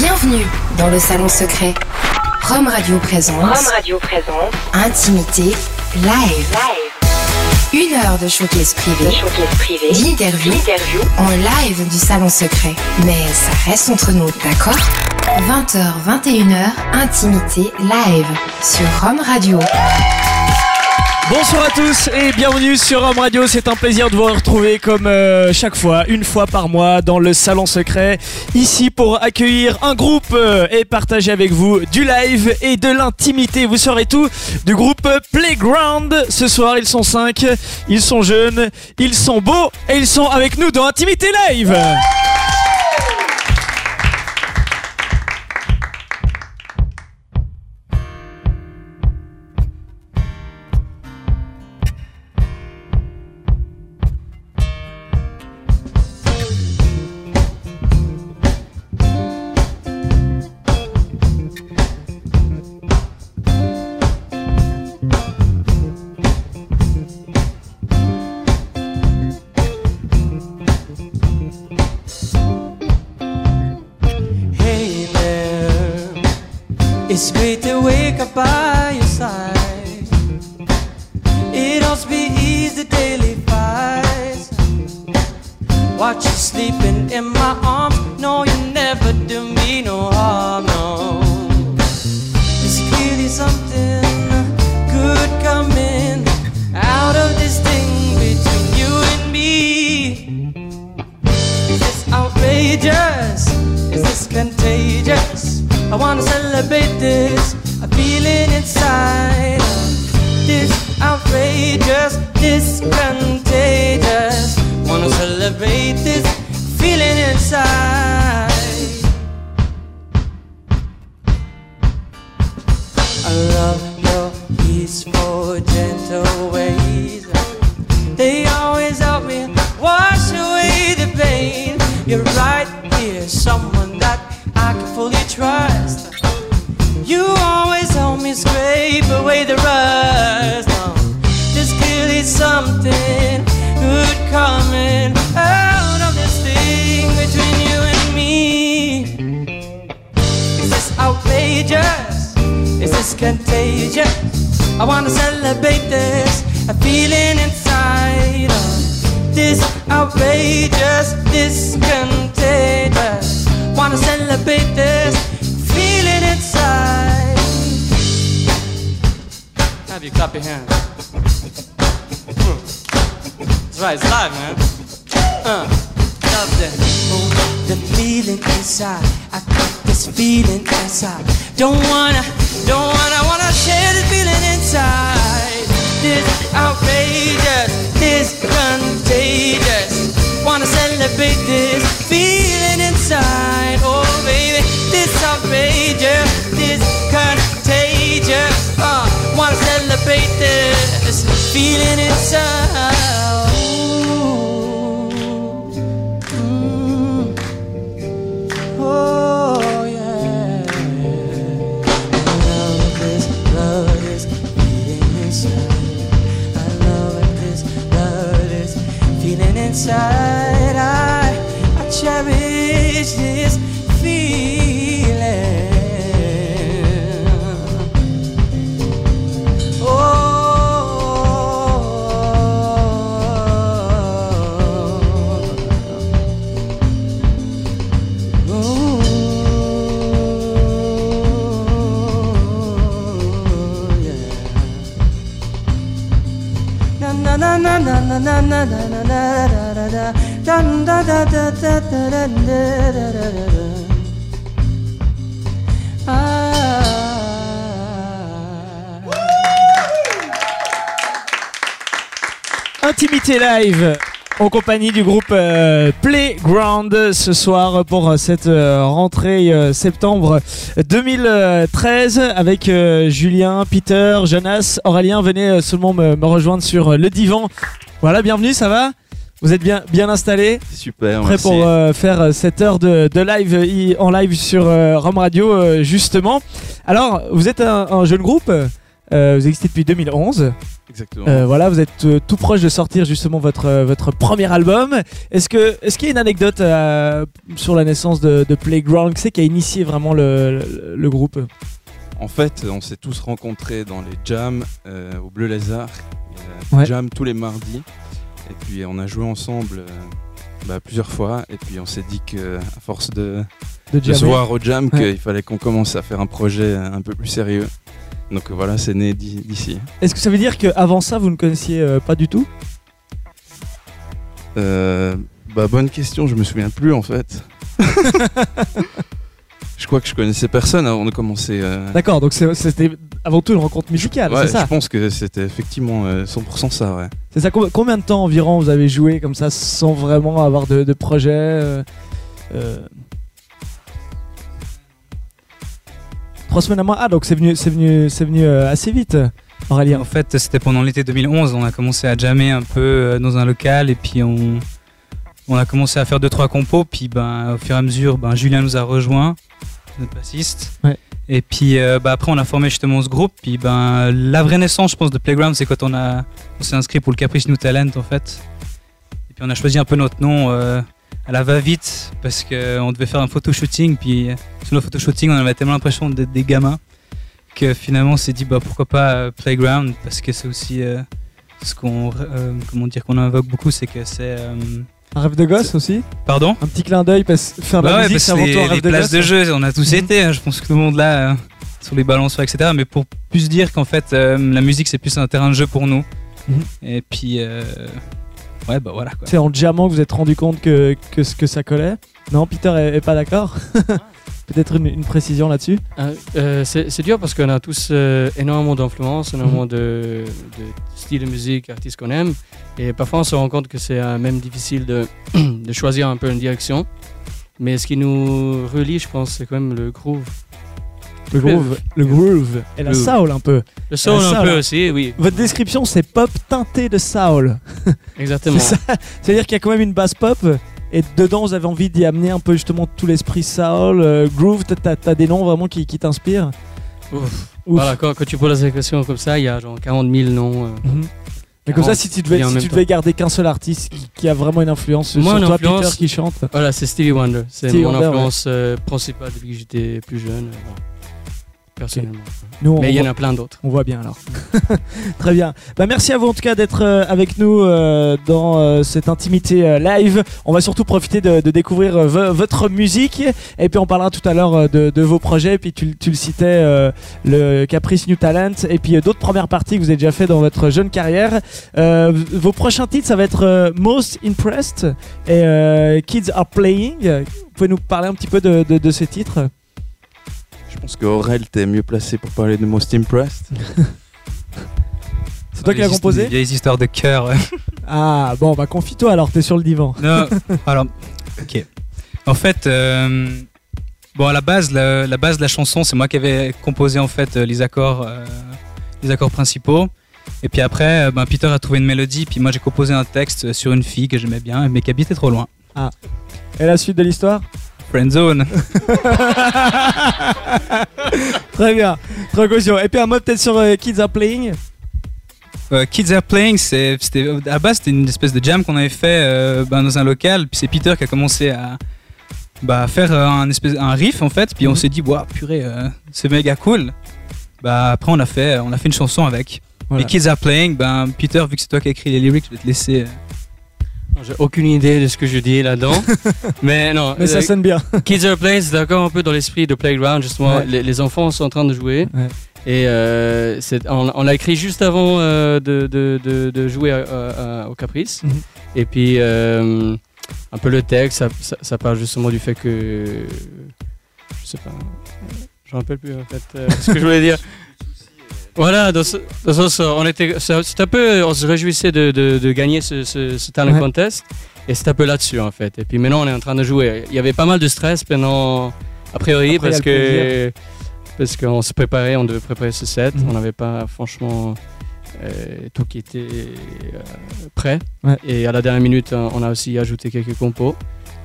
Bienvenue dans le salon secret. Rome Radio présente. Rome Radio présente. Intimité live. Une heure de showcase privé. Privé. D'interview. D'interview. En live du salon secret. Mais ça reste entre nous, d'accord? 20h, 21h, Intimité live sur Rome Radio. Bonsoir à tous et bienvenue sur Rome Radio. C'est un plaisir de vous retrouver comme euh, chaque fois, une fois par mois, dans le salon secret, ici pour accueillir un groupe euh, et partager avec vous du live et de l'intimité. Vous saurez tout du groupe Playground. Ce soir, ils sont cinq, ils sont jeunes, ils sont beaux et ils sont avec nous dans Intimité Live. I wanna celebrate this. This feeling inside. Mm. Oh yeah. I love this, love feeling inside. I love this, love feeling inside. Intimité Live en compagnie du groupe euh, Playground ce soir pour euh, cette euh, rentrée septembre 2013 avec Julien, Peter, Jonas, Aurélien. Venez seulement me, rejoindre sur le divan. Voilà, bienvenue, ça va Vous êtes bien, bien installés Super, Prêt merci. pour euh, faire euh, cette heure de, de live euh, i- en live sur euh, Rome Radio euh, justement. Alors, vous êtes un, un jeune groupe vous existez depuis 2011. Exactement. Voilà, vous êtes tout proche de sortir justement votre, votre premier album. Est-ce qu'il y a une anecdote sur la naissance de, de Playground? Qui c'est qui a initié vraiment le, le- le groupe? En fait, on s'est tous rencontrés dans les jams euh, au Bleu Lézard. Il y a des Ouais. jams tous les mardis. Et puis on a joué ensemble euh, bah, plusieurs fois. Et puis on s'est dit que à force de, de de jammer se voir au jam, Ouais. qu'il fallait qu'on commence à faire un projet euh, un peu plus sérieux. Donc voilà, c'est né d'i- d'ici. Est-ce que ça veut dire qu'avant ça, vous ne connaissiez euh, pas du tout? Euh, bah bonne question, je me souviens plus en fait. je crois que je connaissais personne avant de commencer. euh, D'accord, donc c'était avant tout une rencontre musicale, ouais, c'est ça je pense que c'était effectivement euh, 100% ça, ouais. C'est ça. Com- Combien de temps environ vous avez joué comme ça sans vraiment avoir de, de projet euh, euh, Trois semaines à moi? Ah, donc c'est venu, c'est venu, c'est venu euh, assez vite, Aurélien. En fait, c'était pendant l'été 2011. On a commencé à jammer un peu euh, dans un local et puis on, on a commencé à faire deux trois compos. Puis ben, au fur et à mesure, ben, Julien nous a rejoint, notre bassiste. Ouais. Et puis euh, bah, après, on a formé justement ce groupe. Puis ben, la vraie naissance, je pense, de Playground, c'est quand on, a, on s'est inscrit pour le Caprice New Talent en fait. Et puis on a choisi un peu notre nom euh, à la va-vite parce qu'on devait faire un photo shooting. Puis euh, sur le photo shooting, on avait tellement l'impression d'être des gamins que finalement on s'est dit bah pourquoi pas euh, Playground parce que c'est aussi euh, ce qu'on euh, comment dire qu'on invoque beaucoup c'est que c'est euh, Un rêve de gosse aussi. pardon Un petit clin d'œil parce que faire de la ouais, musique, parce c'est avant tout un les rêve de places gosse. de jeu on a tous Mhm. été hein, je pense que tout le monde là euh, sur les balançoires etc mais pour plus dire qu'en fait euh, la musique c'est plus un terrain de jeu pour nous Mhm. et puis euh, ouais bah voilà quoi C'est en diamant que vous êtes rendu compte que, que ça collait. Non, Peter est, est pas d'accord. Peut-être une, une précision là-dessus. Euh, euh, c'est dur parce qu'on a tous euh, énormément d'influences, énormément de, de styles de musique, artistes qu'on aime. Et parfois, on se rend compte que c'est euh, même difficile de, de choisir un peu une direction. Mais ce qui nous relie, je pense, c'est quand même le groove. Le groove, le groove et la Groove. soul un peu. Le soul Ah, ça, un peu là. aussi, oui. Votre description, c'est pop teinté de soul. Exactement. C'est-à-dire qu'il y a quand même une basse pop et dedans vous avez envie d'y amener un peu justement tout l'esprit soul, euh, groove. T'as- des noms vraiment qui, qui t'inspirent? Ouf. Ouf. Voilà, quand, quand tu poses la question comme ça, il y a genre 40 000 noms. euh. Mhm. Mais comme ça, 40 si tu devais, si tu garder qu'un seul artiste qui, qui a vraiment une influence Moi, sur une toi, influence- Peter, qui chante? Voilà, c'est Stevie Wonder. C'est mon Wonder, influence euh, principale depuis que j'étais plus jeune. voilà. Personnellement. Nous, Mais il y en a plein d'autres. On voit bien alors. Très bien. Bah, merci à vous en tout cas d'être euh, avec nous euh, dans euh, cette intimité live. On va surtout profiter de, de découvrir vo- votre musique et puis on parlera tout à l'heure de, de vos projets. Et puis tu, tu le citais, euh, le Caprice New Talent et puis d'autres premières parties que vous avez déjà fait dans votre jeune carrière. Euh, vos prochains titres, ça va être Most Impressed et euh, Kids Are Playing. Vous pouvez nous parler un petit peu de, de- de ces titres? Je pense qu'Aurel, t'es mieux placé pour parler de Most Impressed. C'est toi qui l'as composé vieilles histoires de cœur. Ah bon, bah confie-toi alors, t'es sur le divan. Non, alors, ok. En fait, euh, bon, à la base, la, la base de la chanson, c'est moi qui avais composé en fait les accords, euh, les accords principaux. Et puis après, euh, ben, Peter a trouvé une mélodie, puis moi j'ai composé un texte sur une fille que j'aimais bien, mais qui habitait trop loin. Et la suite de l'histoire? Friendzone. Très bien, trop caution. Et puis un mot peut-être sur euh, Kids Are Playing. Euh, Kids Are Playing, c'était à base c'était une espèce de jam qu'on avait fait euh, ben, dans un local. Puis c'est Peter qui a commencé à bah, faire un espèce un riff en fait. Puis on Mhm. s'est dit, waouh, purée, c'est méga cool. Bah après on a fait on a fait une chanson avec. Voilà. Et Kids Are Playing, ben Peter, vu que c'est toi qui as écrit les lyrics, je vais te laisser. J'ai aucune idée de ce que je dis là-dedans. mais non, Mais ça euh, sonne bien. Kids Are Playing, c'est d'accord un peu dans l'esprit de Playground, justement. Ouais. Les, les enfants sont en train de jouer. Ouais. Et euh, on, on l'a écrit juste avant euh, de, de- de- de jouer à- à- à- au Caprice. Mhm. Et puis, euh, un peu le texte, ça, ça- ça parle justement du fait que. Je sais pas. Je me rappelle plus en fait ce que je voulais dire. Voilà, dans ce, dans ce sens, on était, c'est un peu, on se réjouissait de, de- de gagner ce, ce- ce talent Ouais. contest, et c'est un peu là-dessus en fait. Et puis maintenant, on est en train de jouer. Il y avait pas mal de stress pendant, a priori, Après, parce que parce qu'on se préparait, on devait préparer ce set, Mhm. on n'avait pas franchement euh, tout qui était euh, prêt. Ouais. Et à la dernière minute, on on a aussi ajouté quelques compos.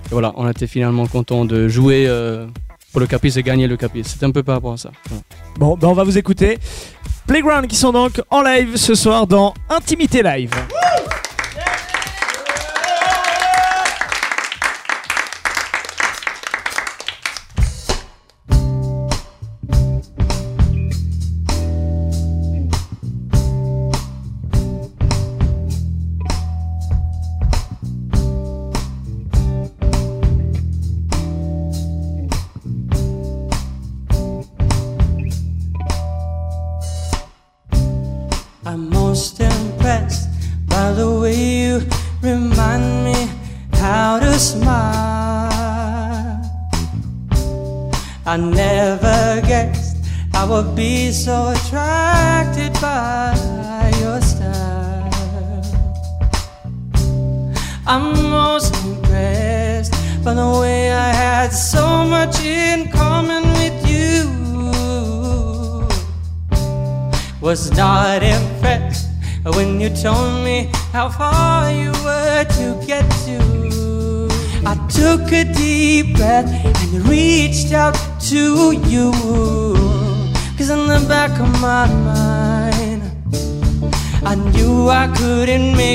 Et voilà, on était finalement content de jouer euh, pour le caprice et gagner le caprice. C'est un peu par rapport à ça. Bon, ben on va vous écouter. Playground qui sont donc en live ce soir dans Intimité Live.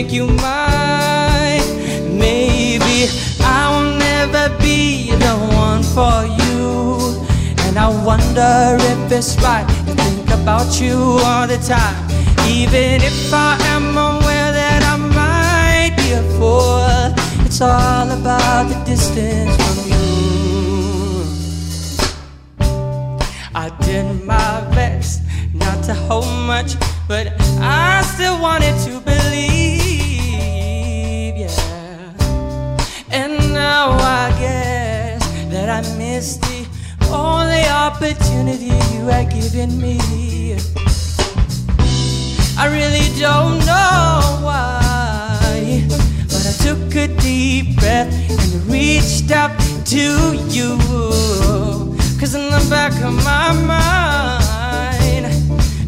Make you mine. Maybe I will never be the one for you. And I wonder if it's right to think about you all the time. Even if I am aware that I might be a fool, it's all about the distance from you. I did my best not to hold much, but I still wanted to I missed the only opportunity you had given me. I really don't know why, but I took a deep breath and reached out to you. Cause in the back of my mind,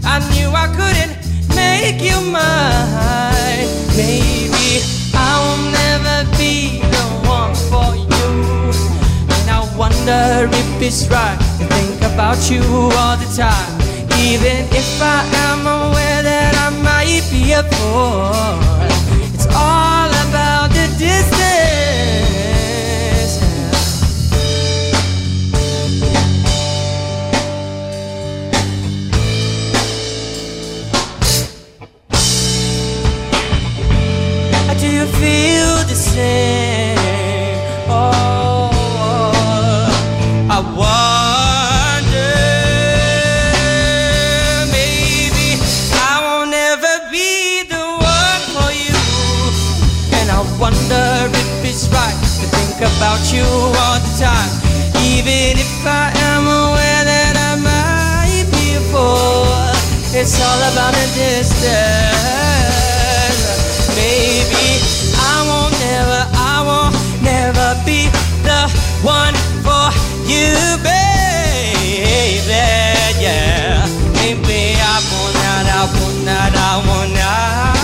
I knew I couldn't make you mine. Maybe I will never be wonder if it's right to think about you all the time. Even if I am aware that I might be a fool, it's all about the distance. Do you feel the same? About you all the time. Even if I am aware that I might be a fool, it's all about the distance. Maybe I won't never, I won't never be the one for you, baby. Yeah, maybe I will not, I will not, I will not.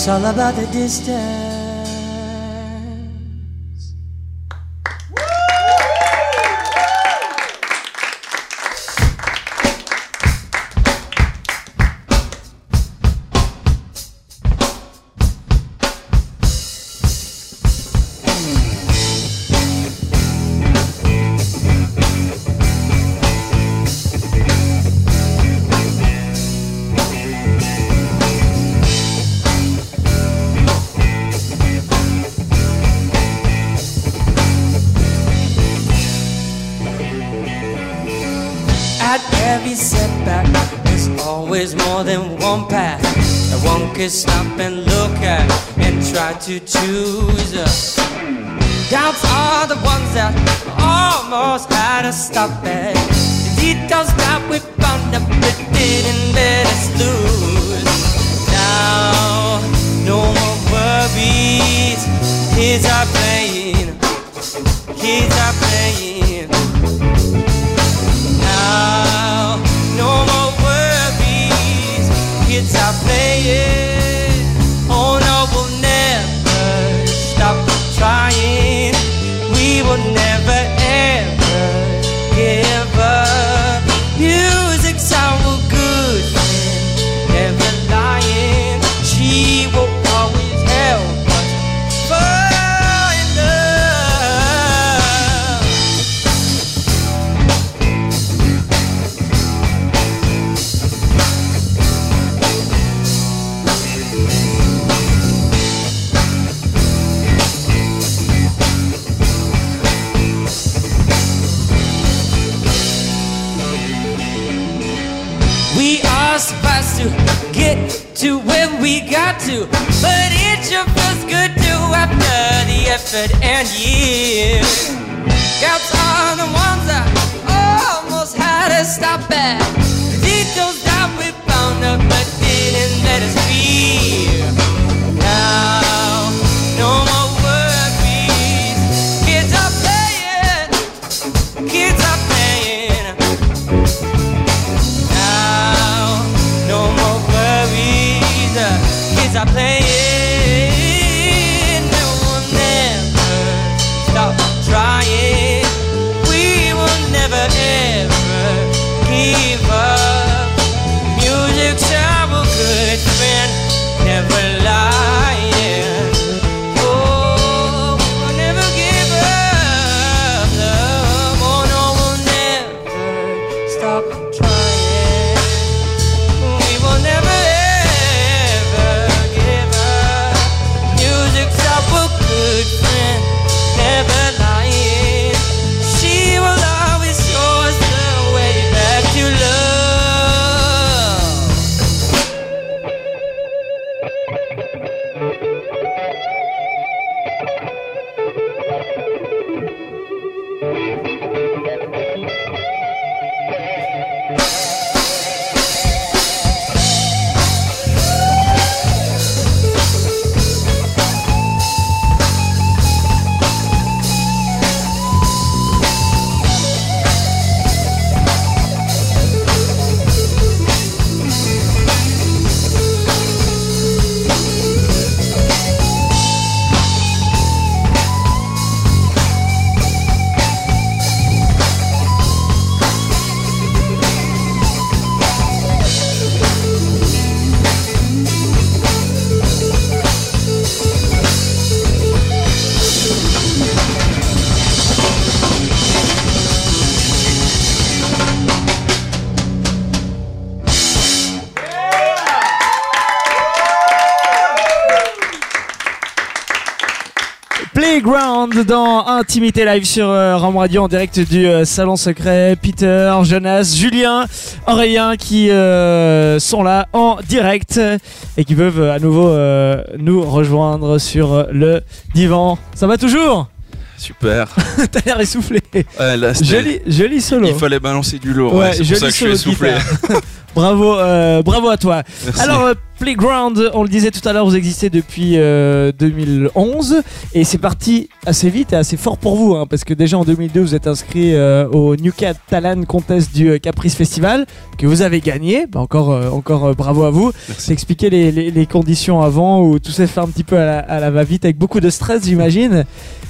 It's all about the distance. To choose. Doubts are the ones that almost had us stop at. The details that we found up that didn't let us lose. Now, no more worries. Kids are playing. Kids are playing. Now, no more worries. Kids are playing. Bedford and you. Dans Intimité Live sur euh, Ram Radio en direct du euh, Salon Secret. Peter, Jonas, Julien, Aurélien qui euh, sont là en direct et qui peuvent euh, à nouveau nous rejoindre sur le divan. Ça va toujours? Super. T'as l'air essoufflé. Ouais, là, c'était- Joli, joli solo. Il fallait balancer du lourd. Ouais, ouais, c'est pour joli ça que je suis essoufflé. bravo, bravo à toi. Merci. Alors, Playground, on le disait tout à l'heure, vous existez depuis euh, 2011 et c'est parti assez vite et assez fort pour vous hein, parce que déjà en 2002 vous êtes inscrit euh, au New Cat Talent Contest du euh, Caprice Festival que vous avez gagné. Bah, encore euh, encore euh, bravo à vous. Merci. T'expliquer les, les, les conditions avant où tout s'est fait un petit peu à la, à la va-vite avec beaucoup de stress j'imagine.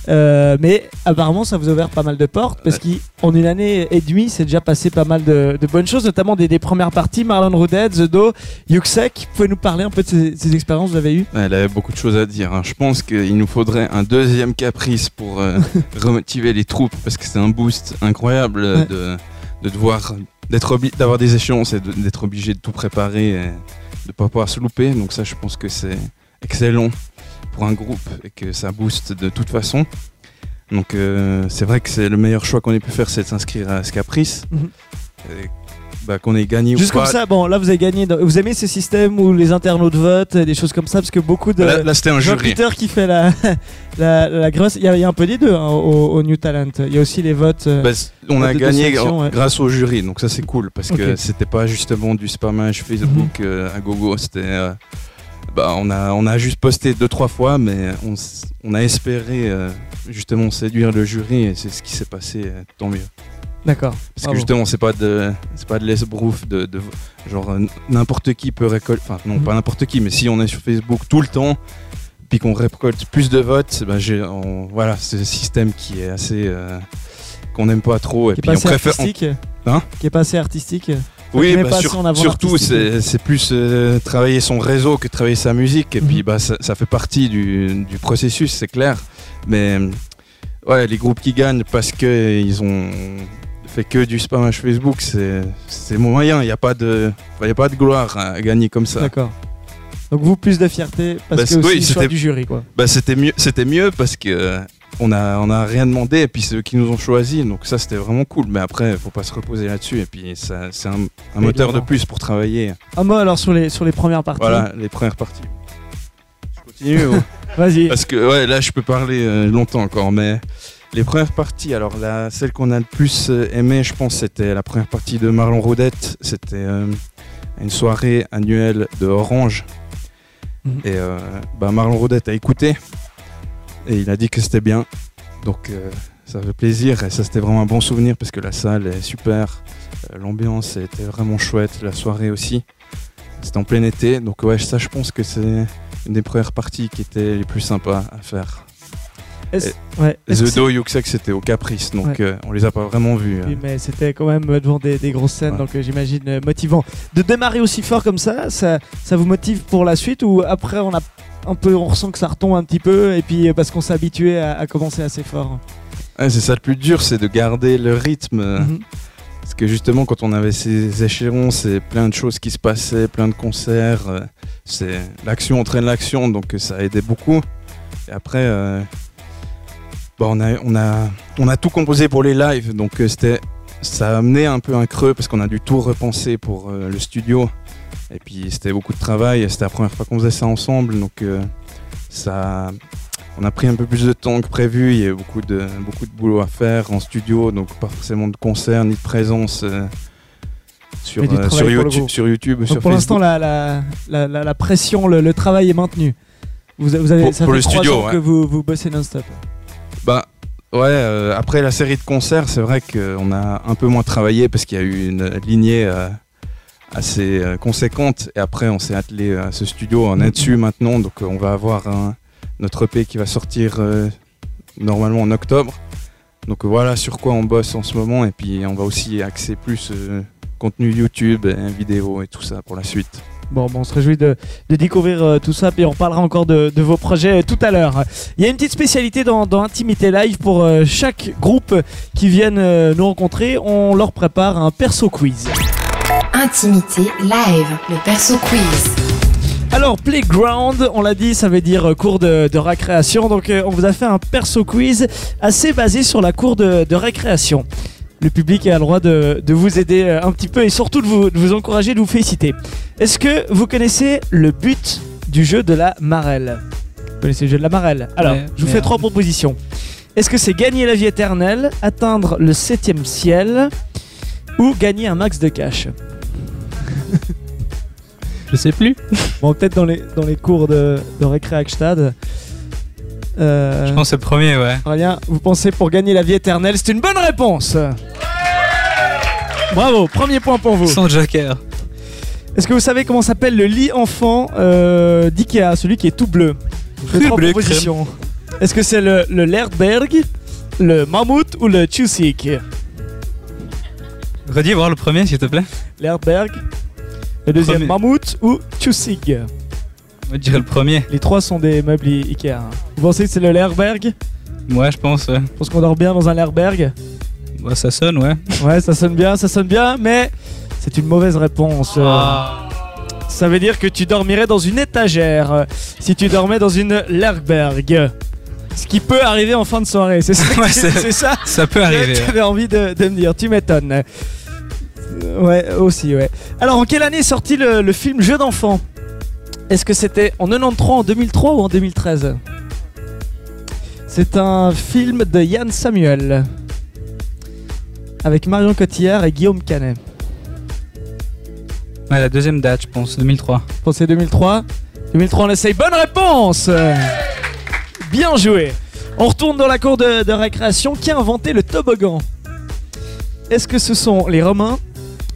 Euh, mais apparemment ça vous a ouvert pas mal de portes parce qu'en une année et demie c'est déjà passé pas mal de, de bonnes choses notamment des, des premières parties Marlon Roudet, The Do, Yuxek. Vous pouvez nous parler un peu de ces, ces expériences que vous avez eues? Elle avait beaucoup de choses à dire. hein. Je pense qu'il nous faudrait un deuxième caprice pour euh, remotiver les troupes parce que c'est un boost incroyable Ouais. de, de devoir d'être d'avoir des échéances et d'être obligé de tout préparer et de pas pouvoir se louper. Donc ça, je pense que c'est excellent pour un groupe et que ça booste de toute façon. Donc euh, c'est vrai que c'est le meilleur choix qu'on ait pu faire, c'est de s'inscrire à ce caprice. Mhm. Bah, qu'on ait gagné Juste ou pas. comme ça, bon là vous avez gagné. dans- Vous aimez ce système où les internautes votent, des choses comme ça parce que beaucoup de. Là, là, c'était un jury. Peter qui fait la, la, la grosse. Il y, a- il y a un peu des deux hein, au, au New Talent. Il y a aussi les votes. euh, Bah, on a gagné ouais. grâce au jury, donc ça c'est cool parce que c'était pas justement du spammage Facebook euh, à gogo, c'était. euh, bah, on, a, on a juste posté deux trois fois, mais on, on a espéré euh, justement séduire le jury et c'est ce qui s'est passé, euh, tant mieux. D'accord. Parce que justement, c'est pas de, c'est pas de l'esbrouf de, de- genre euh, n'importe qui peut récolter, enfin non Mhm. pas n'importe qui, mais si on est sur Facebook tout le temps, puis qu'on récolte plus de votes, ben j'ai, voilà, c'est un système qui est assez euh, qu'on n'aime pas trop et Qui est pas on assez préfère. on- artistique. Hein? Qui est pas assez artistique. Oui, bah, sur- surtout c'est, plus euh, travailler son réseau que travailler sa musique et Mhm. puis bah ça, ça fait partie du, du processus, c'est clair. Mais ouais, les groupes qui gagnent parce que ils ont fait que du spammage Facebook, c'est c'est moyen. Il n'y a pas de, y a pas de gloire à gagner comme ça. D'accord. Donc vous plus de fierté parce Bah, que oui, le choix c'était- du jury quoi. Bah c'était mieux, c'était mieux parce que on a on a rien demandé et puis c'est eux qui nous ont choisi, donc ça c'était vraiment cool. Mais après, faut pas se reposer là-dessus et puis ça c'est un, un moteur de plus pour travailler. Un mot alors sur les sur les premières parties. Voilà, les premières parties. Je continue. ou- Vas-y. Parce que ouais, là je peux parler euh, longtemps encore, mais les premières parties, alors la, celle qu'on a le plus euh, aimé, je pense, c'était la première partie de Marlon Rodette. C'était euh, une soirée annuelle de Orange. Mhm. Et euh, bah, Marlon Rodette a écouté et il a dit que c'était bien. Donc euh, ça fait plaisir et ça c'était vraiment un bon souvenir parce que la salle est super, euh, l'ambiance était vraiment chouette, la soirée aussi. C'était en plein été, donc ouais, ça je pense que c'est une des premières parties qui étaient les plus sympas à faire. Est-ce- ouais. The Do Yuxek c'était au Caprice, donc Ouais. euh, on les a pas vraiment vus. Oui, euh. mais c'était quand même devant des, des grosses scènes, Ouais. donc euh, j'imagine euh, motivant. De démarrer aussi fort comme ça, ça, ça vous motive pour la suite ou après on a un peu, on ressent que ça retombe un petit peu et puis euh, parce qu'on s'est habitué à, à commencer assez fort. Ouais, c'est ça le plus dur, c'est de garder le rythme. Mhm. Parce que justement, quand on avait ces échéances et plein de choses qui se passaient, plein de concerts, euh, c'est l'action entraîne l'action, donc euh, ça a aidé beaucoup. Et après, euh, bah, on, a, on, a, on a tout composé pour les lives, donc c'était, ça a amené un peu un creux parce qu'on a dû tout repenser pour euh, le studio. Et puis c'était beaucoup de travail, c'était la première fois qu'on faisait ça ensemble, donc euh, ça, on a pris un peu plus de temps que prévu. Il y a eu beaucoup de, beaucoup de boulot à faire en studio, donc pas forcément de concert ni de présence euh, sur, sur, YouTube, sur YouTube, Donc sur pour l'instant, la, la, la, pression, le, le travail est maintenu. Vous, vous avez, Pour- ça pour fait le studio, ouais. que vous, vous bossez non-stop. Bah ouais, euh, après la série de concerts, c'est vrai qu'on a un peu moins travaillé parce qu'il y a eu une lignée euh, assez euh, conséquente. Et après, on s'est attelé à ce studio, on est maintenant, donc on va avoir notre EP qui va sortir normalement en octobre. Donc voilà sur quoi on bosse en ce moment. Et puis on va aussi axer plus contenu YouTube, et vidéo et tout ça pour la suite. Bon, bon, on se réjouit de, de découvrir euh, tout ça, puis on parlera encore de, de vos projets euh, tout à l'heure. Il y a une petite spécialité dans, dans Intimité Live pour euh, chaque groupe qui viennent nous rencontrer. On leur prépare un perso quiz. Intimité live, le perso quiz. Alors, Playground, on l'a dit, ça veut dire cours de, de récréation. Donc, on vous a fait un perso quiz assez basé sur la cour de, de récréation. Le public a le droit de, de vous aider euh, un petit peu et surtout de vous, de vous encourager, de vous féliciter. Est-ce que vous connaissez le but du jeu de la marelle? Vous connaissez le jeu de la marelle? Alors, Ouais, je vous fais euh, trois propositions. Est-ce que c'est gagner la vie éternelle, atteindre le septième ciel ou gagner un max de cash? Je sais plus. Bon, peut-être dans les, dans les cours de, de récré Hackstad. Euh, Je pense que c'est le premier, ouais. Aurélien, vous pensez pour gagner la vie éternelle? C'est une bonne réponse Bravo, premier point pour vous. Sans Joker. Est-ce que vous savez comment s'appelle le lit enfant euh, d'Ikea, celui qui est tout bleu? Trois bleu propositions. Est-ce que c'est le, le Lerdberg, le Mammouth ou le Chusik? Redis voir le premier, s'il te plaît. Lerdberg, le deuxième Premier. Mammouth ou Chusik? Moi, je dirais le premier. Les trois sont des meubles I- Ikea. Vous pensez que c'est le Lerdberg Ouais, je pense. Je pense qu'on dort bien dans un Lerdberg. Ça sonne, ouais. Ouais, ça sonne bien, ça sonne bien, mais c'est une mauvaise réponse. Ah. Ça veut dire que tu dormirais dans une étagère si tu dormais dans une Lerberg. Ce qui peut arriver en fin de soirée, c'est ça, Ouais, c'est- ça Ça peut arriver. tu avais envie de, de me dire. Tu m'étonnes. Euh, Ouais, aussi, ouais. Alors, en quelle année est sorti le, le film Jeu d'enfant Est-ce que c'était en 93, en 2003 ou en 2013 C'est un film de Yann Samuel avec Marion Cotillard et Guillaume Canet. Ouais, la deuxième date, je pense, 2003. Pensez 2003 2003, on essaye. Bonne réponse Bien joué. On retourne dans la cour de, de récréation. Qui a inventé le toboggan? Est-ce que ce sont les Romains,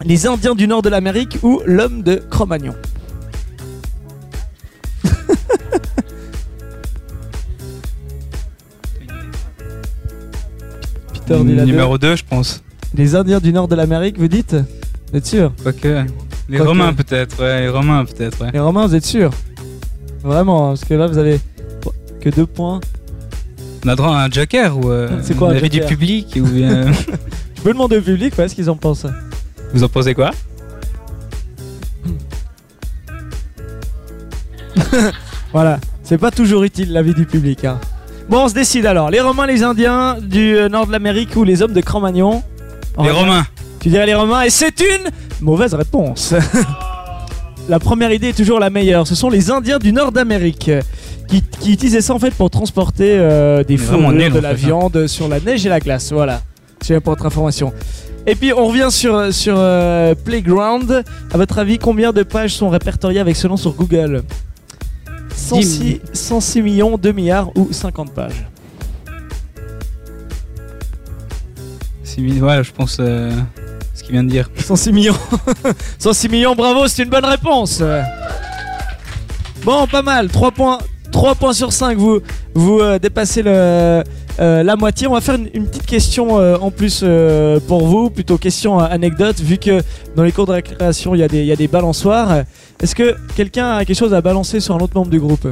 les Indiens du nord de l'Amérique ou l'homme de Cro-Magnon? Peter. Numéro 2, je pense. Les Indiens du nord de l'Amérique, vous dites Vous êtes sûr. Les. Romains, peut-être, ouais. Les Romains, peut-être, ouais. Les Romains, vous êtes sûr Vraiment, parce que là, vous avez que deux points. On a droit à un Joker ou. euh, C'est quoi un l'avis du Joker public ou. Je peux demander au public ouais, ce qu'ils en pensent. Vous en pensez quoi Voilà, c'est pas toujours utile l'avis du public. hein. Bon, on se décide alors. Les Romains, les Indiens du euh, nord de l'Amérique ou les hommes de Cro-Magnon Les Romains. Tu dirais les Romains et c'est une mauvaise réponse. la première idée est toujours la meilleure. Ce sont les Indiens du nord d'Amérique qui, qui utilisaient ça en fait pour transporter euh, des fourrures, de en la fait, hein. viande sur la neige et la glace. Voilà. C'est pour votre information. Et puis on revient sur, sur euh, Playground. À votre avis, combien de pages sont répertoriées avec ce nom sur Google? 106, 106 millions, 2 milliards ou 50 pages? Six mille- Ouais, je pense. euh, ce qu'il vient de dire. 106 millions. 106 millions, bravo, c'est une bonne réponse. Bon, pas mal. 3 points, 3 points sur 5. Vous, vous euh, dépassez euh, la moitié. On va faire une, petite question en plus pour vous, plutôt question anecdote, vu que dans les cours de récréation, il y, a des- il y a des balançoires. Est-ce que quelqu'un a quelque chose à balancer sur un autre membre du groupe?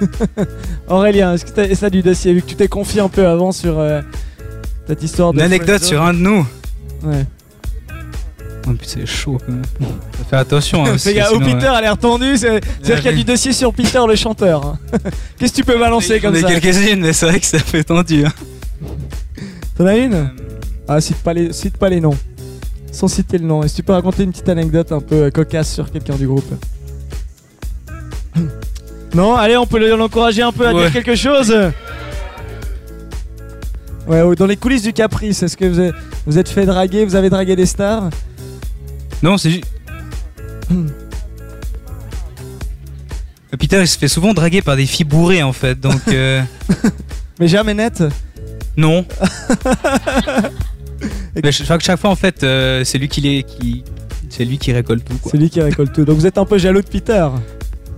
Aurélien, est-ce que tu as, du dossier, vu que tu t'es confié un peu avant sur cette histoire de. Une anecdote sur un de nous. Ouais. Oh putain, c'est chaud quand même. Faire attention. Hein, Fais gaffe, oh, Peter a l'air tendu, c'est- c'est-à-dire qu'il y a du dossier sur Peter le chanteur. hein. Qu'est-ce que tu peux balancer comme ça quelques-unes, mais c'est vrai que ça fait tendu. hein. T'en as une Ah, cite pas, les, cite pas les noms. Sans citer le nom. Est-ce que tu peux raconter une petite anecdote un peu euh, cocasse sur quelqu'un du groupe Non Allez, on peut l'encourager un peu à dire quelque chose Ouais, ou dans les coulisses du Caprice, est-ce que vous êtes, vous êtes fait draguer, vous avez dragué des stars Non, c'est juste. Peter, il se fait souvent draguer par des filles bourrées en fait, donc euh, Mais jamais net non. Mais je crois que chaque fois en fait, euh, c'est lui qui les, qui, c'est lui qui récolte tout. C'est lui qui récolte tout. Donc vous êtes un peu jaloux de Peter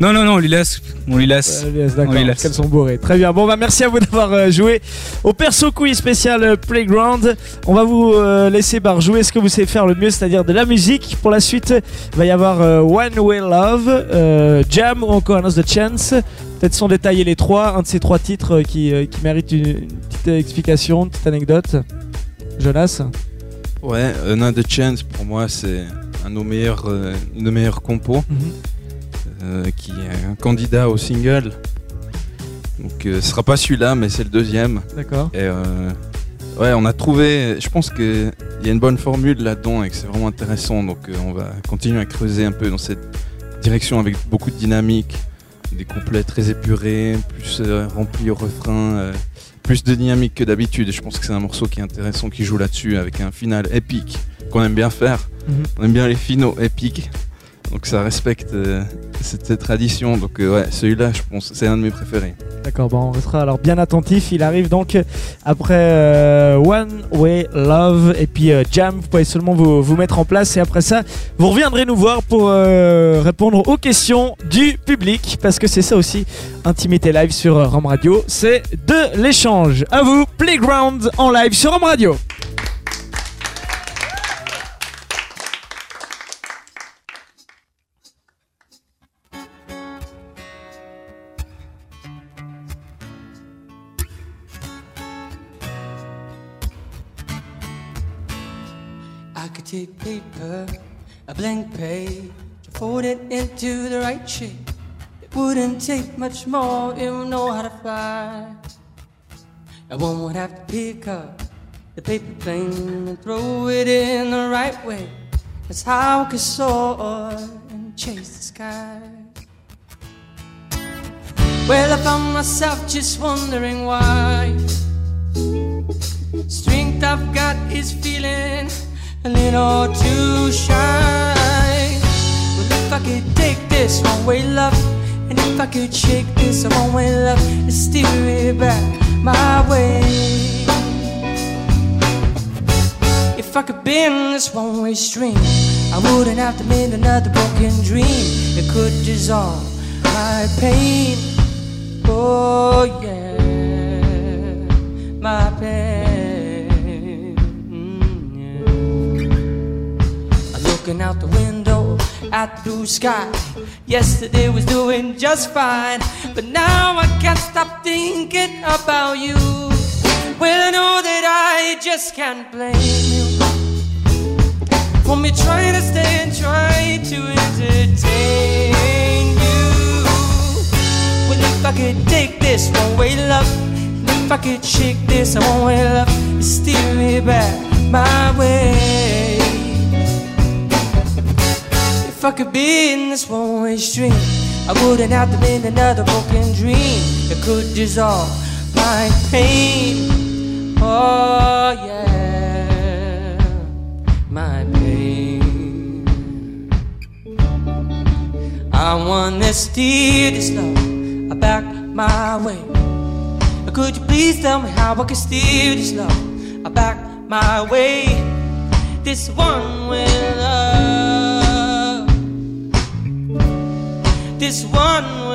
Non, non, non, on lui laisse, on lui laisse. Euh, yes, D'accord, On les parce laisse. qu'elles sont bourrées. Très bien. Bon, bah merci à vous d'avoir euh, joué au perso quiz spécial euh, Playground. On va vous euh, laisser bah, jouer ce que vous savez faire le mieux, c'est-à-dire de la musique. Pour la suite, il va y avoir euh, One Way Love, euh, Jam ou encore Another Chance. Peut-être sans détailler les trois, un de ces trois titres euh, qui, euh, qui mérite une, une petite explication, une petite anecdote. Jonas Ouais, Another Chance pour moi c'est un de nos meilleurs, euh, une de nos meilleures compos euh, qui est un candidat au single. Donc euh, ce sera pas celui-là mais c'est le deuxième. D'accord. Et euh, ouais, on a trouvé, je pense qu'il y a une bonne formule là-dedans et que c'est vraiment intéressant. Donc euh, on va continuer à creuser un peu dans cette direction avec beaucoup de dynamique, des couplets très épurés, plus euh, remplis au refrain, euh, plus de dynamique que d'habitude. Je pense que c'est un morceau qui est intéressant, qui joue là-dessus avec un final épique qu'on aime bien faire. Mhm. On aime bien les finaux épiques. Donc ça respecte euh, cette, tradition. Donc euh, ouais, celui-là, je pense, c'est un de mes préférés. D'accord, bon, on restera alors bien attentif. Il arrive donc après euh, One Way Love et puis Jam. Vous pouvez seulement vous, vous mettre en place et après ça, vous reviendrez nous voir pour répondre aux questions du public parce que c'est ça aussi, Intimité Live sur Rome Radio. C'est de l'échange. À vous, Playground en live sur Rome Radio. Paper, a blank page, to fold it into the right shape. It wouldn't take much more you know how to fly. And one would have to pick up the paper plane and throw it in the right way. That's how I could soar and chase the sky. Well, I found myself just wondering why. Strength I've got is feeling a little too shy. Well, if I could take this one way, love, and if I could shake this one way, love, and steer it back my way. If I could bend this one way stream, I wouldn't have to mend another broken dream. It could dissolve my pain. Oh, yeah, my pain. Looking out the window at the blue sky. Yesterday was doing just fine, but now I can't stop thinking about you. Well, I know that I just can't blame you for me trying to stay and try to entertain you. Well, if I could take this one way, love, if I could shake this one way, love, steer me back my way. If I could be in this one way stream, I wouldn't have to bend another broken dream that could dissolve my pain. Oh, yeah, my pain. I want to steer this love back my way. Could you please tell me how I can steer this love back my way? This one way love. This one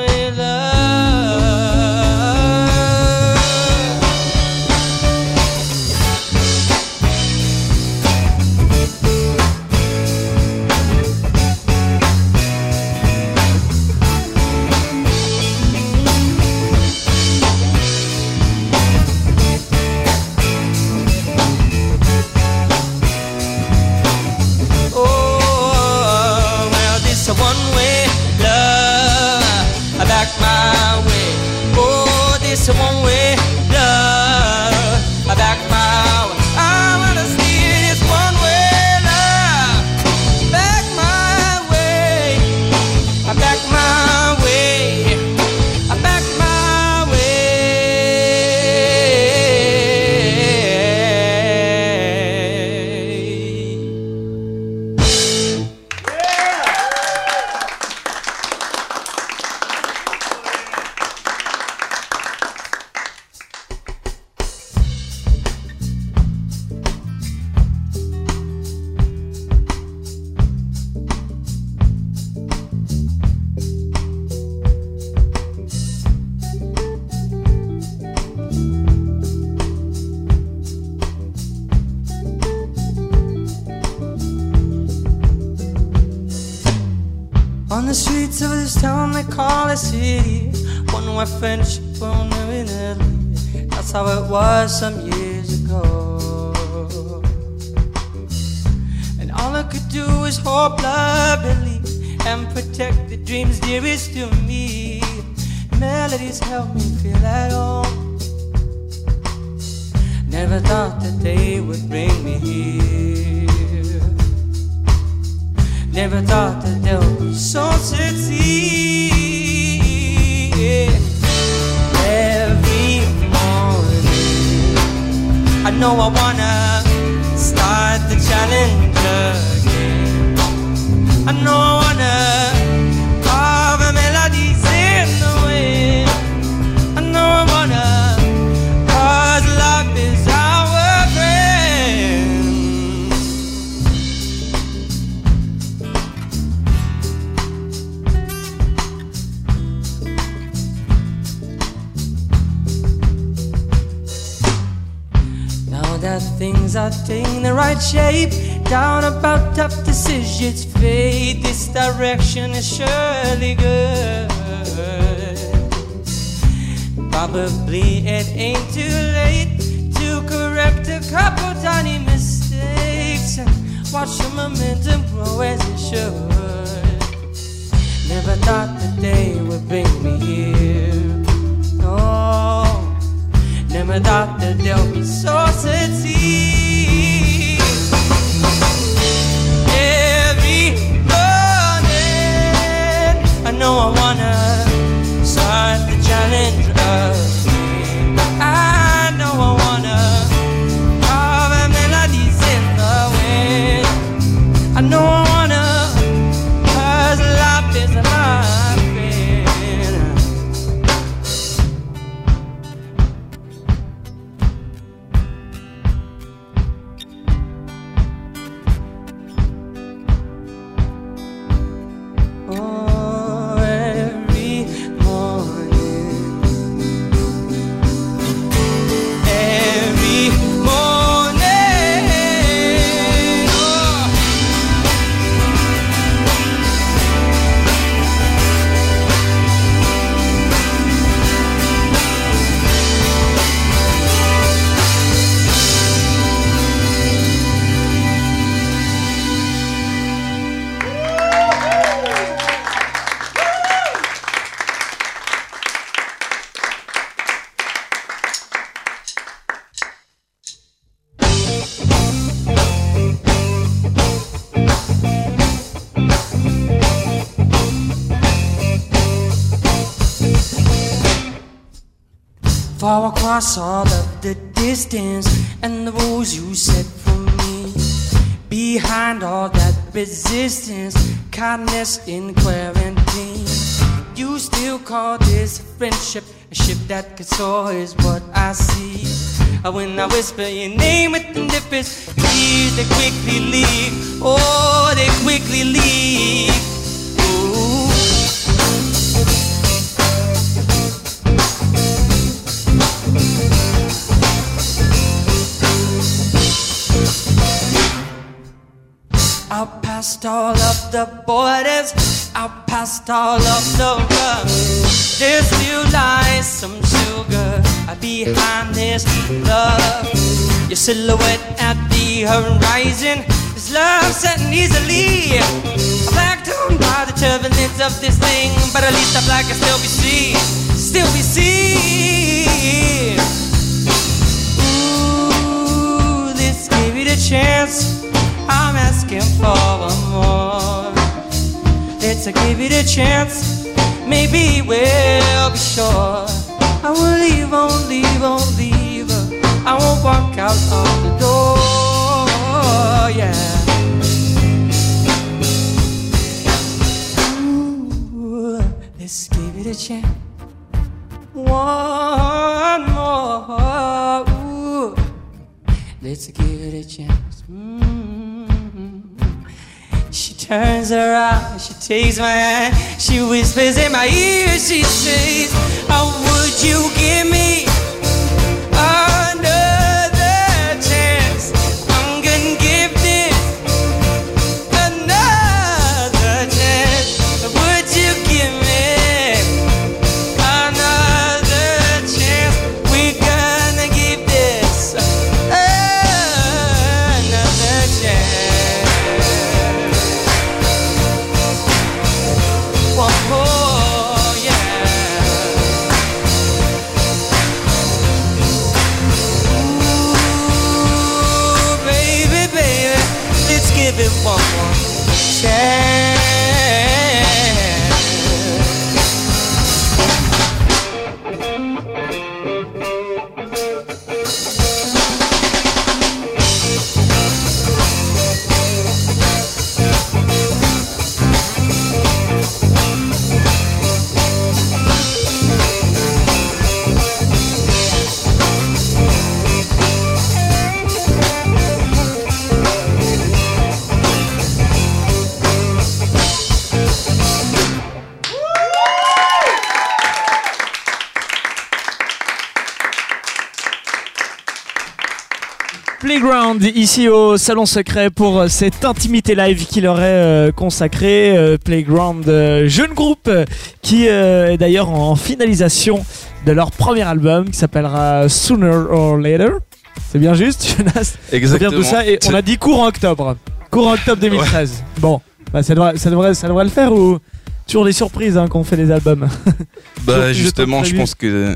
right shape. Down about tough decisions, fade. This direction is surely good. Probably it ain't too late to correct a couple tiny mistakes and watch the momentum grow as it should. Never thought the day would bring me here. No, never thought that there'll be so at know I wanna start the challenge Across all of the distance and the rules you set for me. Behind all that resistance, kindness in quarantine. You still call this friendship a ship that could soar, is what I see. Uh, When I whisper your name with indifference, tears they quickly leave. Oh, they quickly leave. Past all of the borders, out past all of the rum. There still lies some sugar behind this love. Your silhouette at the horizon is love setting easily. Black-toned by the turbulence of this thing, but at least the black can still be seen, still be seen. Ooh, this gave it a chance. I'm asking for one more. Let's give it a chance. Maybe we'll be sure. I won't leave, won't leave, won't leave. I won't walk out of the door. Yeah. Ooh, let's give it a chance. One more. Ooh. Let's give it a chance. mm Turns around, she takes my hand, she whispers in my ear, she says, How would you give me Playground ici au Salon Secret pour euh, cette intimité live qui leur est euh, consacrée. Euh, Playground, jeune groupe qui est d'ailleurs en finalisation de leur premier album qui s'appellera Sooner or Later. C'est bien juste, Jonas? Bien Exactement. tout ça et on a dit court en octobre. Court en octobre 2013. Bon, bah, ça, devrait, ça, devrait, ça devrait le faire ou toujours des surprises hein, quand on fait des albums Bah justement, je pense que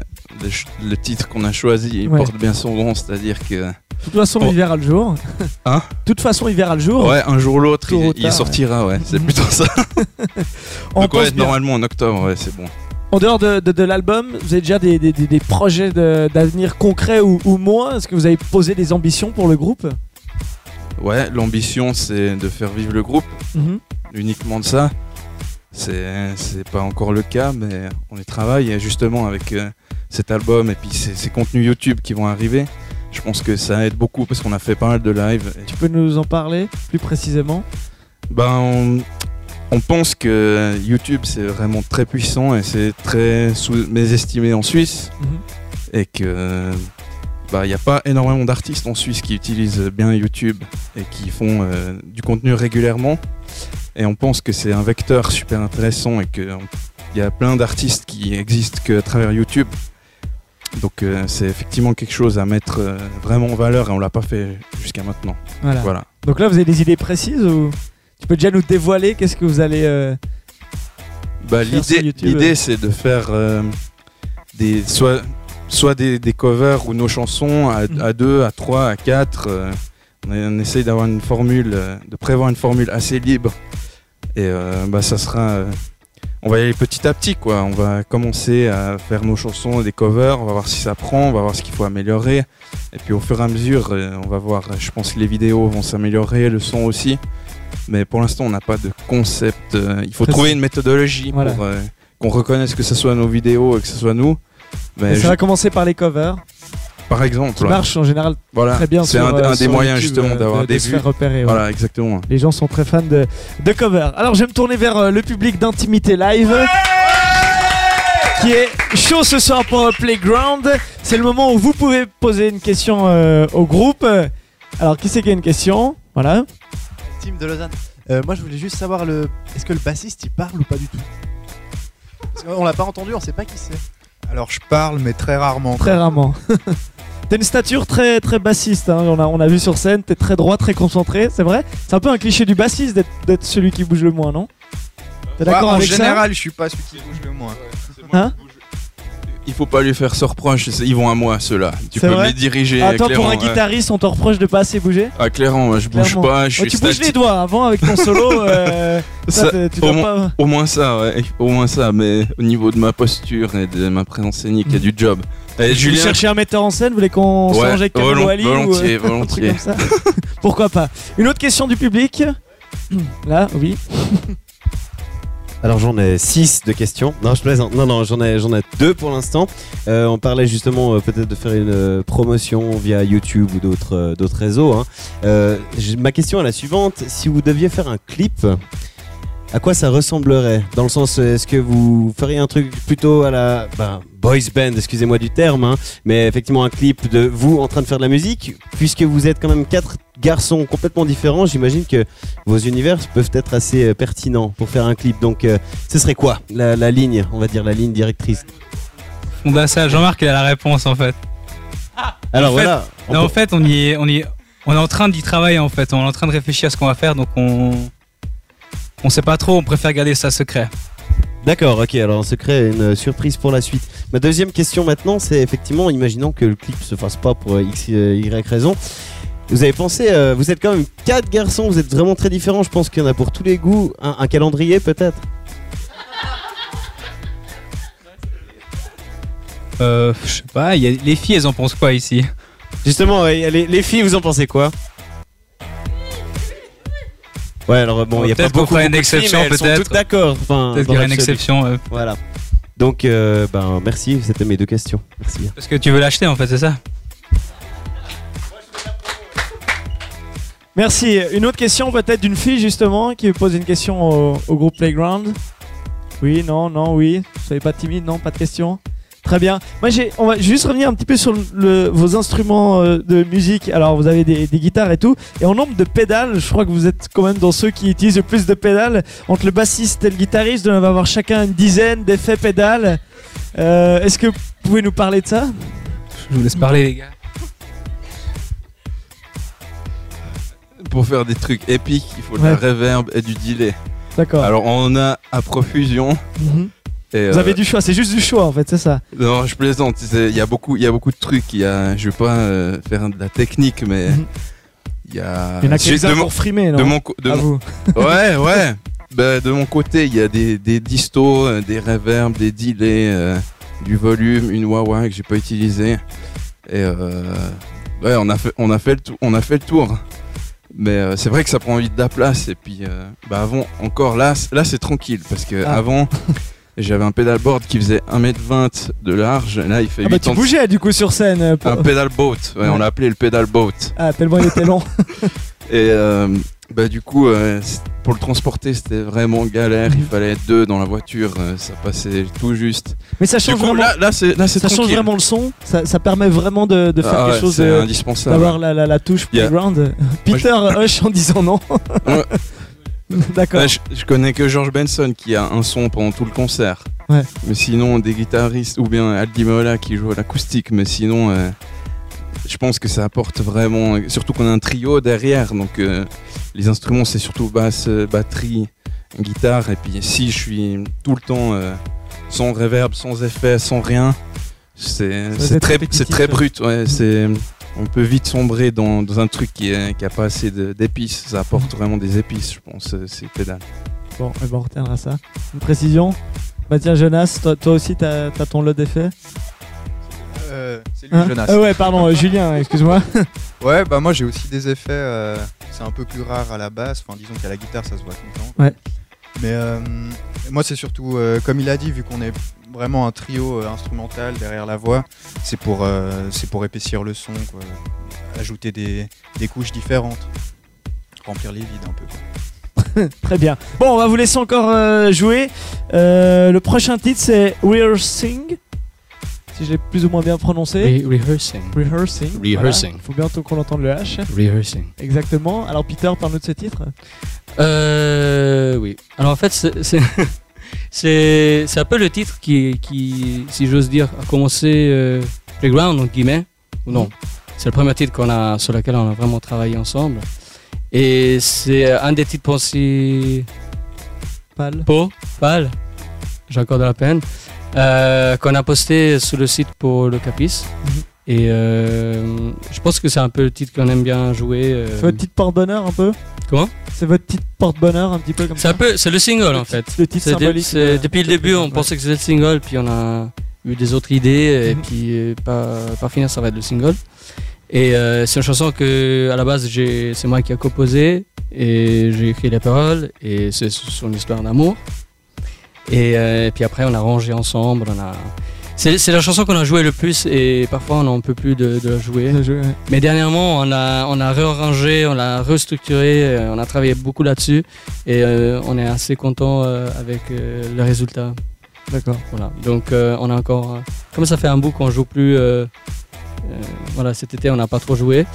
le, titre qu'on a choisi, il Ouais. porte bien son nom, c'est-à-dire que De toute façon, il verra le jour. Hein De toute façon, il verra le jour. ouais, un jour ou l'autre, il, sortira, ouais. C'est plutôt ça. On Donc ouais, normalement en octobre, ouais, c'est bon. En dehors de, de- de l'album, vous avez déjà des, des- des- des projets de- d'avenir concrets ou, ou moins? Est-ce que vous avez posé des ambitions pour le groupe? Ouais, l'ambition c'est de faire vivre le groupe, Mhm. uniquement de ça. C'est c'est pas encore le cas, mais on y travaille et justement avec euh, cet album et puis ces, ces contenus YouTube qui vont arriver. Je pense que ça aide beaucoup parce qu'on a fait pas mal de live. Tu peux nous en parler plus précisément? Ben, on, on pense que YouTube c'est vraiment très puissant et c'est très mésestimé en Suisse Mhm. et que bah il n'y a pas énormément d'artistes en Suisse qui utilisent bien YouTube et qui font euh, du contenu régulièrement et on pense que c'est un vecteur super intéressant et que on- il y a plein d'artistes qui existent que à travers YouTube. Donc euh, c'est effectivement quelque chose à mettre euh, vraiment en valeur et on l'a pas fait jusqu'à maintenant. Voilà. Voilà. Donc là, vous avez des idées précises ou tu peux déjà nous dévoiler qu'est-ce que vous allez euh, Bah, l'idée, l'idée c'est de faire euh, des, soit, soit des, des covers ou nos chansons à, Mhm. à deux, à trois, à quatre. on, on essaye d'avoir une formule, de prévoir une formule assez libre. Et bah, ça sera. On va y aller petit à petit, quoi. On va commencer à faire nos chansons, des covers. On va voir si ça prend, on va voir ce qu'il faut améliorer. Et puis au fur et à mesure, euh, on va voir. Je pense que les vidéos vont s'améliorer, le son aussi. Mais pour l'instant, on n'a pas de concept. euh, il faut Précis. trouver une méthodologie Voilà. pour euh, qu'on reconnaisse que ce soit nos vidéos et que ce soit nous. Mais Ça je- va commencer par les covers par exemple, qui marchent en général Voilà. très bien c'est un, euh, un des moyens YouTube, justement euh, d'avoir de- des de se faire repérer. ouais. Voilà, exactement. Les gens sont très fans de, de cover. Alors je vais me tourner vers euh, le public d'intimité live. Qui est chaud ce soir pour Playground. C'est le moment où vous pouvez poser une question euh, au groupe. Alors qui c'est qui a une question? Voilà. Team de Lausanne. Euh, moi, je voulais juste savoir le. Est-ce que le bassiste il parle ou pas du tout? Parce qu'on l'a pas entendu, on sait pas qui c'est. Alors je parle, mais très rarement. Très rarement. T'as une stature très très bassiste, hein. on, a, on a vu sur scène, t'es très droit, très concentré, c'est vrai C'est un peu un cliché du bassiste d'être- d'être celui qui bouge le moins, non? T'es Ouais, d'accord en avec général, je suis pas celui qui bouge le moins. Hein? Il faut pas lui faire ce reproche, ils vont à moi ceux-là. Tu peux me les diriger. toi pour un guitariste, on te reproche de pas assez bouger Ah, clairement, je bouge Clairement. pas, je Ouais, suis Tu bouges les statique. doigts avant avec ton solo, euh, ça, Ça, t'es- tu au, moins, pas... au moins ça, ouais, au moins ça, mais au niveau de ma posture et de ma présence scénique, il y a du job. Et Vous Julien, cherchez un metteur en scène, vous voulez qu'on Ouais, s'arrange avec Kamel volon- Wally ou, euh, volontiers, un truc volontiers. comme ça? Pourquoi pas? Une autre question du public Là, oui. Alors j'en ai 6 de questions. Non, je plaisante. Non, non, j'en ai, j'en ai deux pour l'instant. Euh, on parlait justement euh, peut-être de faire une euh, promotion via YouTube ou d'autres euh, d'autres réseaux. hein. Euh, ma question est la suivante. Si vous deviez faire un clip, à quoi ça ressemblerait? Dans le sens, est-ce que vous feriez un truc plutôt à la ben, boys band, excusez-moi du terme, hein, mais effectivement un clip de vous en train de faire de la musique, puisque vous êtes quand même quatre garçons complètement différents, j'imagine que vos univers peuvent être assez euh, pertinents pour faire un clip. Donc, euh, ce serait quoi la, la ligne, on va dire la ligne directrice? On a ça, Jean-Marc, il a la réponse en fait. Alors En fait- voilà. on Non, en fait, on y est, on y est, on est en train d'y travailler en fait. On est en train de réfléchir à ce qu'on va faire, donc on, on sait pas trop. On préfère garder ça secret. D'accord, ok, alors on se crée une surprise pour la suite. Ma deuxième question maintenant, c'est effectivement, imaginons que le clip se fasse pas pour X, euh, Y raison. Vous avez pensé, euh, vous êtes quand même quatre garçons, vous êtes vraiment très différents, je pense qu'il y en a pour tous les goûts. Un, un calendrier peut-être? Euh, je sais pas. il Y a, les filles, elles en pensent quoi ici? Justement, ouais, les, les filles, vous en pensez quoi? Ouais, alors bon, il y a pas beaucoup, une exception, peut-être. d'accord. Enfin, Peut-être qu'il y aura une exception. euh, Voilà. Donc, euh, ben, merci, c'était mes deux questions. Merci. parce que tu veux l'acheter en fait, c'est ça Merci. Une autre question peut-être d'une fille justement qui pose une question au, au groupe Playground. Oui, non, non, oui. Vous soyez pas timide, non Pas de question Très bien. Moi, j'ai, on va juste revenir un petit peu sur le- vos instruments euh, de musique. Alors, vous avez des, des guitares et tout. Et en nombre de pédales, je crois que vous êtes quand même dans ceux qui utilisent le plus de pédales. Entre le bassiste et le guitariste, on va avoir chacun une dizaine d'effets pédales. Euh, est-ce que vous pouvez nous parler de ça? Je vous laisse parler, les gars. Pour faire des trucs épiques, il faut de Ouais. la reverb et du delay. D'accord. Alors on en a à profusion. Mhm. Et, Vous euh, avez du choix, c'est juste du choix en fait, c'est ça. Non, je plaisante. Il y a beaucoup, il y a beaucoup de trucs. Il y a, je vais pas euh, faire de la technique, mais Mhm. il y a. Il y en a quelques-uns de mon- pour frimer, non de mon, de À mon- vous. ouais, ouais. Bah, de mon côté, il y a des, des distos, euh, des reverbs, des delays, euh, du volume, une wah-wah que j'ai pas utilisé. Et euh, ouais, on a fait, on a fait le tour. On a fait le tour. Mais euh, c'est vrai que ça prend vite de la place. Et puis, euh, bah avant, encore là, là c'est tranquille parce que Ah. avant, j'avais un pedalboard qui faisait 1m20 de large. Là, il fait Ah bah tu 80 bougeais du coup sur scène. euh, pour- un pedal boat, ouais, Ouais. on l'a appelé le pedal boat. Ah tellement il était long. Et euh, bah du coup, euh, pour le transporter, c'était vraiment galère. Il fallait être deux dans la voiture, euh, ça passait tout juste. Mais ça change coup, vraiment. là, là, c'est là, c'est ça change vraiment le son. Ça, ça permet vraiment de, de faire Ah quelque ouais, chose c'est indispensable. d'avoir la, la, la touche Il y a- playground. Peter Hush en disant non. D'accord. Je, je connais que George Benson qui a un son pendant tout le concert. Ouais. Mais sinon, des guitaristes ou bien Aldi Meola qui joue à l'acoustique. Mais sinon, euh, je pense que ça apporte vraiment. Surtout qu'on a un trio derrière. Donc, euh, les instruments, c'est surtout basse, batterie, guitare. Et puis, si je suis tout le temps euh, sans reverb, sans effet, sans rien, c'est très, très brut. Ouais, c'est. On peut vite sombrer dans, dans un truc qui n'a pas assez d'épices. Ça apporte vraiment des épices, je pense, ces pédales. Bon, eh ben, on retiendra ça. Une précision Bah tiens, Jonas, toi, toi aussi, t'as as ton lot d'effets? Euh, c'est lui, Hein? Jonas. Ah ouais, pardon, euh, Julien, excuse-moi. Ouais, bah moi j'ai aussi des effets. euh, c'est un peu plus rare à la basse. Enfin, disons qu'à la guitare ça se voit tout le temps. Ouais. Mais euh, moi c'est surtout, euh, comme il a dit, vu qu'on est vraiment un trio euh, instrumental derrière la voix, c'est pour, euh, c'est pour épaissir le son, quoi. ajouter des, des couches différentes, remplir les vides un peu. quoi. Très bien. Bon, on va vous laisser encore euh, jouer. Euh, le prochain titre, c'est Rehearsing. Si je l'ai plus ou moins bien prononcé. Re- rehearsing. Rehearsing. Rehearsing. Il faut bientôt qu'on entende le H. Rehearsing. Exactement. Alors, Peter, parle-nous de ce titre. Euh, oui. Alors en fait, c'est- c'est un peu le titre qui, qui si j'ose dire, a commencé euh, Playground, entre guillemets, ou non? C'est le premier titre qu'on a, sur lequel on a vraiment travaillé ensemble. Et c'est un des titres principaux. Pâle. Pâle. J'ai encore de la peine. euh, qu'on a posté sur le site pour le Caprice. Mhm. Et euh, je pense que c'est un peu le titre qu'on aime bien jouer. euh, C'est votre titre porte-bonheur un peu Comment? C'est votre titre porte-bonheur un petit peu comme ça c'est le single en fait. Le titre symbolique. de- depuis le début, on ouais. pensait que c'était le single, puis on a eu des autres idées, et Mhm. puis euh, par, par finir, ça va être le single. Et euh, c'est une chanson que, à la base, c'est moi qui ai composé, et j'ai écrit les paroles, et c'est son histoire d'amour. Et, euh, puis après, on a rangé ensemble, on a. C'est la chanson qu'on a joué le plus et parfois on n'en peut plus de, de la jouer. de jouer, ouais. Mais dernièrement, on a, on a réarrangé, on l'a restructuré, euh, on a travaillé beaucoup là-dessus et euh, on est assez content euh, avec euh, le résultat. D'accord. Voilà. Donc euh, on a encore, euh, comme ça fait un bout qu'on joue plus, euh, euh, voilà, cet été on n'a pas trop joué.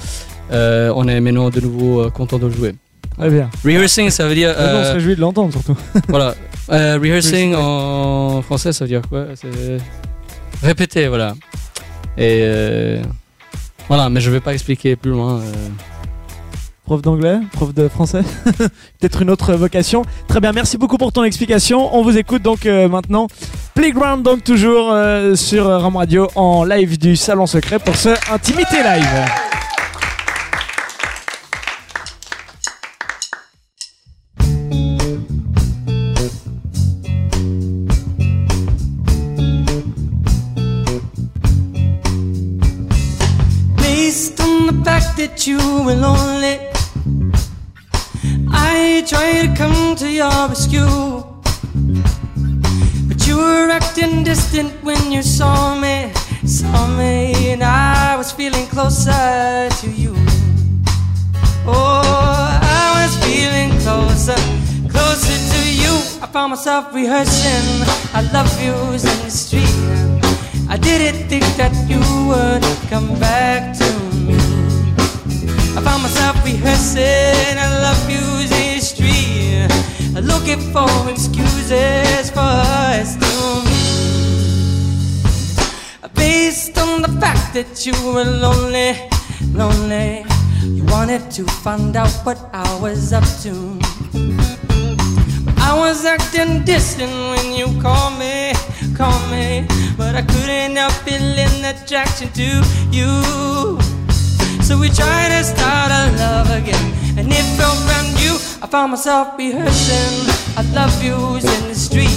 Euh, on est maintenant de nouveau euh, content de le jouer. Très bien. Rehearsing, ça veut dire. Ah non, on se euh, réjouit de l'entendre surtout. voilà. Euh, rehearsing en français, ça veut dire quoi? Répéter, voilà. Et euh, voilà, mais je vais pas expliquer plus loin. euh. Prof d'anglais, prof de français, peut-être une autre vocation. Très bien, merci beaucoup pour ton explication. On vous écoute donc euh, maintenant. Playground donc toujours sur Ram Radio en live du Salon Secret pour ce Intimité Live. That you were lonely, I tried to come to your rescue. But you were acting distant when you saw me, saw me, and I was feeling closer to you. Oh, I was feeling closer, closer to you. I found myself rehearsing I love yous in the street. I didn't think that you would come back to me. I found myself rehearsing I love the street, looking for excuses for us to meet. Based on the fact that you were lonely, lonely, you wanted to find out what I was up to. I was acting distant when you called me, called me, but I couldn't help feeling attraction to you. So we tried to start a love again, and it felt brand new. I found myself rehearsing I love yous in the street.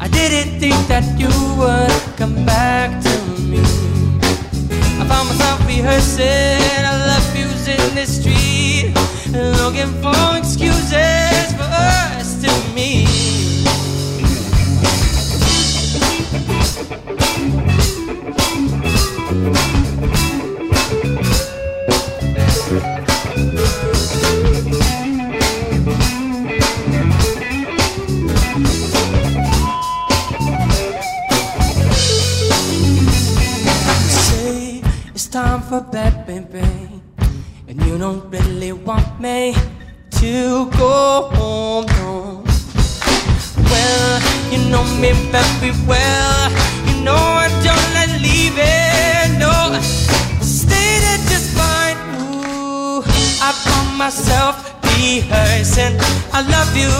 I didn't think that you would come back to me. I found myself rehearsing I love yous in the street, looking for excuses for us to meet. For bed, baby. And you don't really want me to go home, no. Well, you know me very well. You know I don't like leaving, no. Stay there just fine. Ooh, I found myself rehearsing. I love you,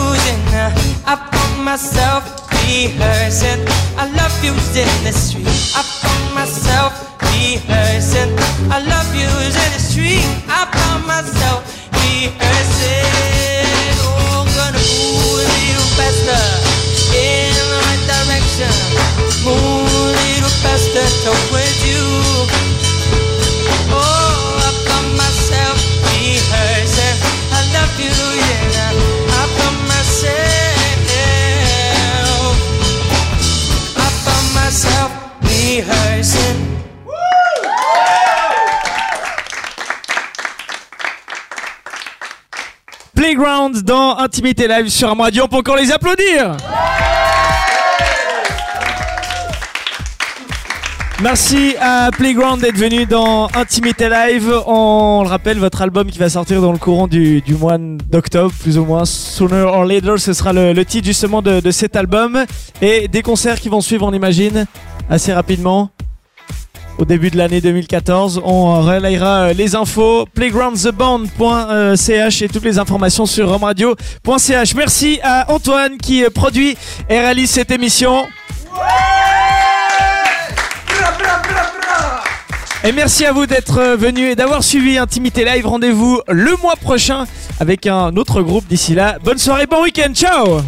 uh, I found myself rehearsing. I love you in the street. I found myself rehearsing. I love you in the street. I found myself rehearsing. Oh, gonna move a little faster in the right direction. Move a little faster towards you. Oh, I found myself rehearsing. I love you, yeah. I found myself. I found myself rehearsing. Playground dans Intimité Live sur Am Radio. On peut encore les applaudir. Merci à Playground d'être venu dans Intimité Live. On le rappelle, votre album qui va sortir dans le courant du, mois d'octobre, plus ou moins. Sooner or Later, ce sera le, titre justement de cet album. Et des concerts qui vont suivre, on imagine, assez rapidement. Au début de l'année 2014, on relayera euh, les infos playgroundtheband.ch et toutes les informations sur romradio.ch. Merci à Antoine qui euh, produit et réalise cette émission. Et merci à vous d'être euh, venus et d'avoir suivi Intimité Live. Rendez-vous le mois prochain avec un autre groupe. D'ici là, bonne soirée, bon week-end. Ciao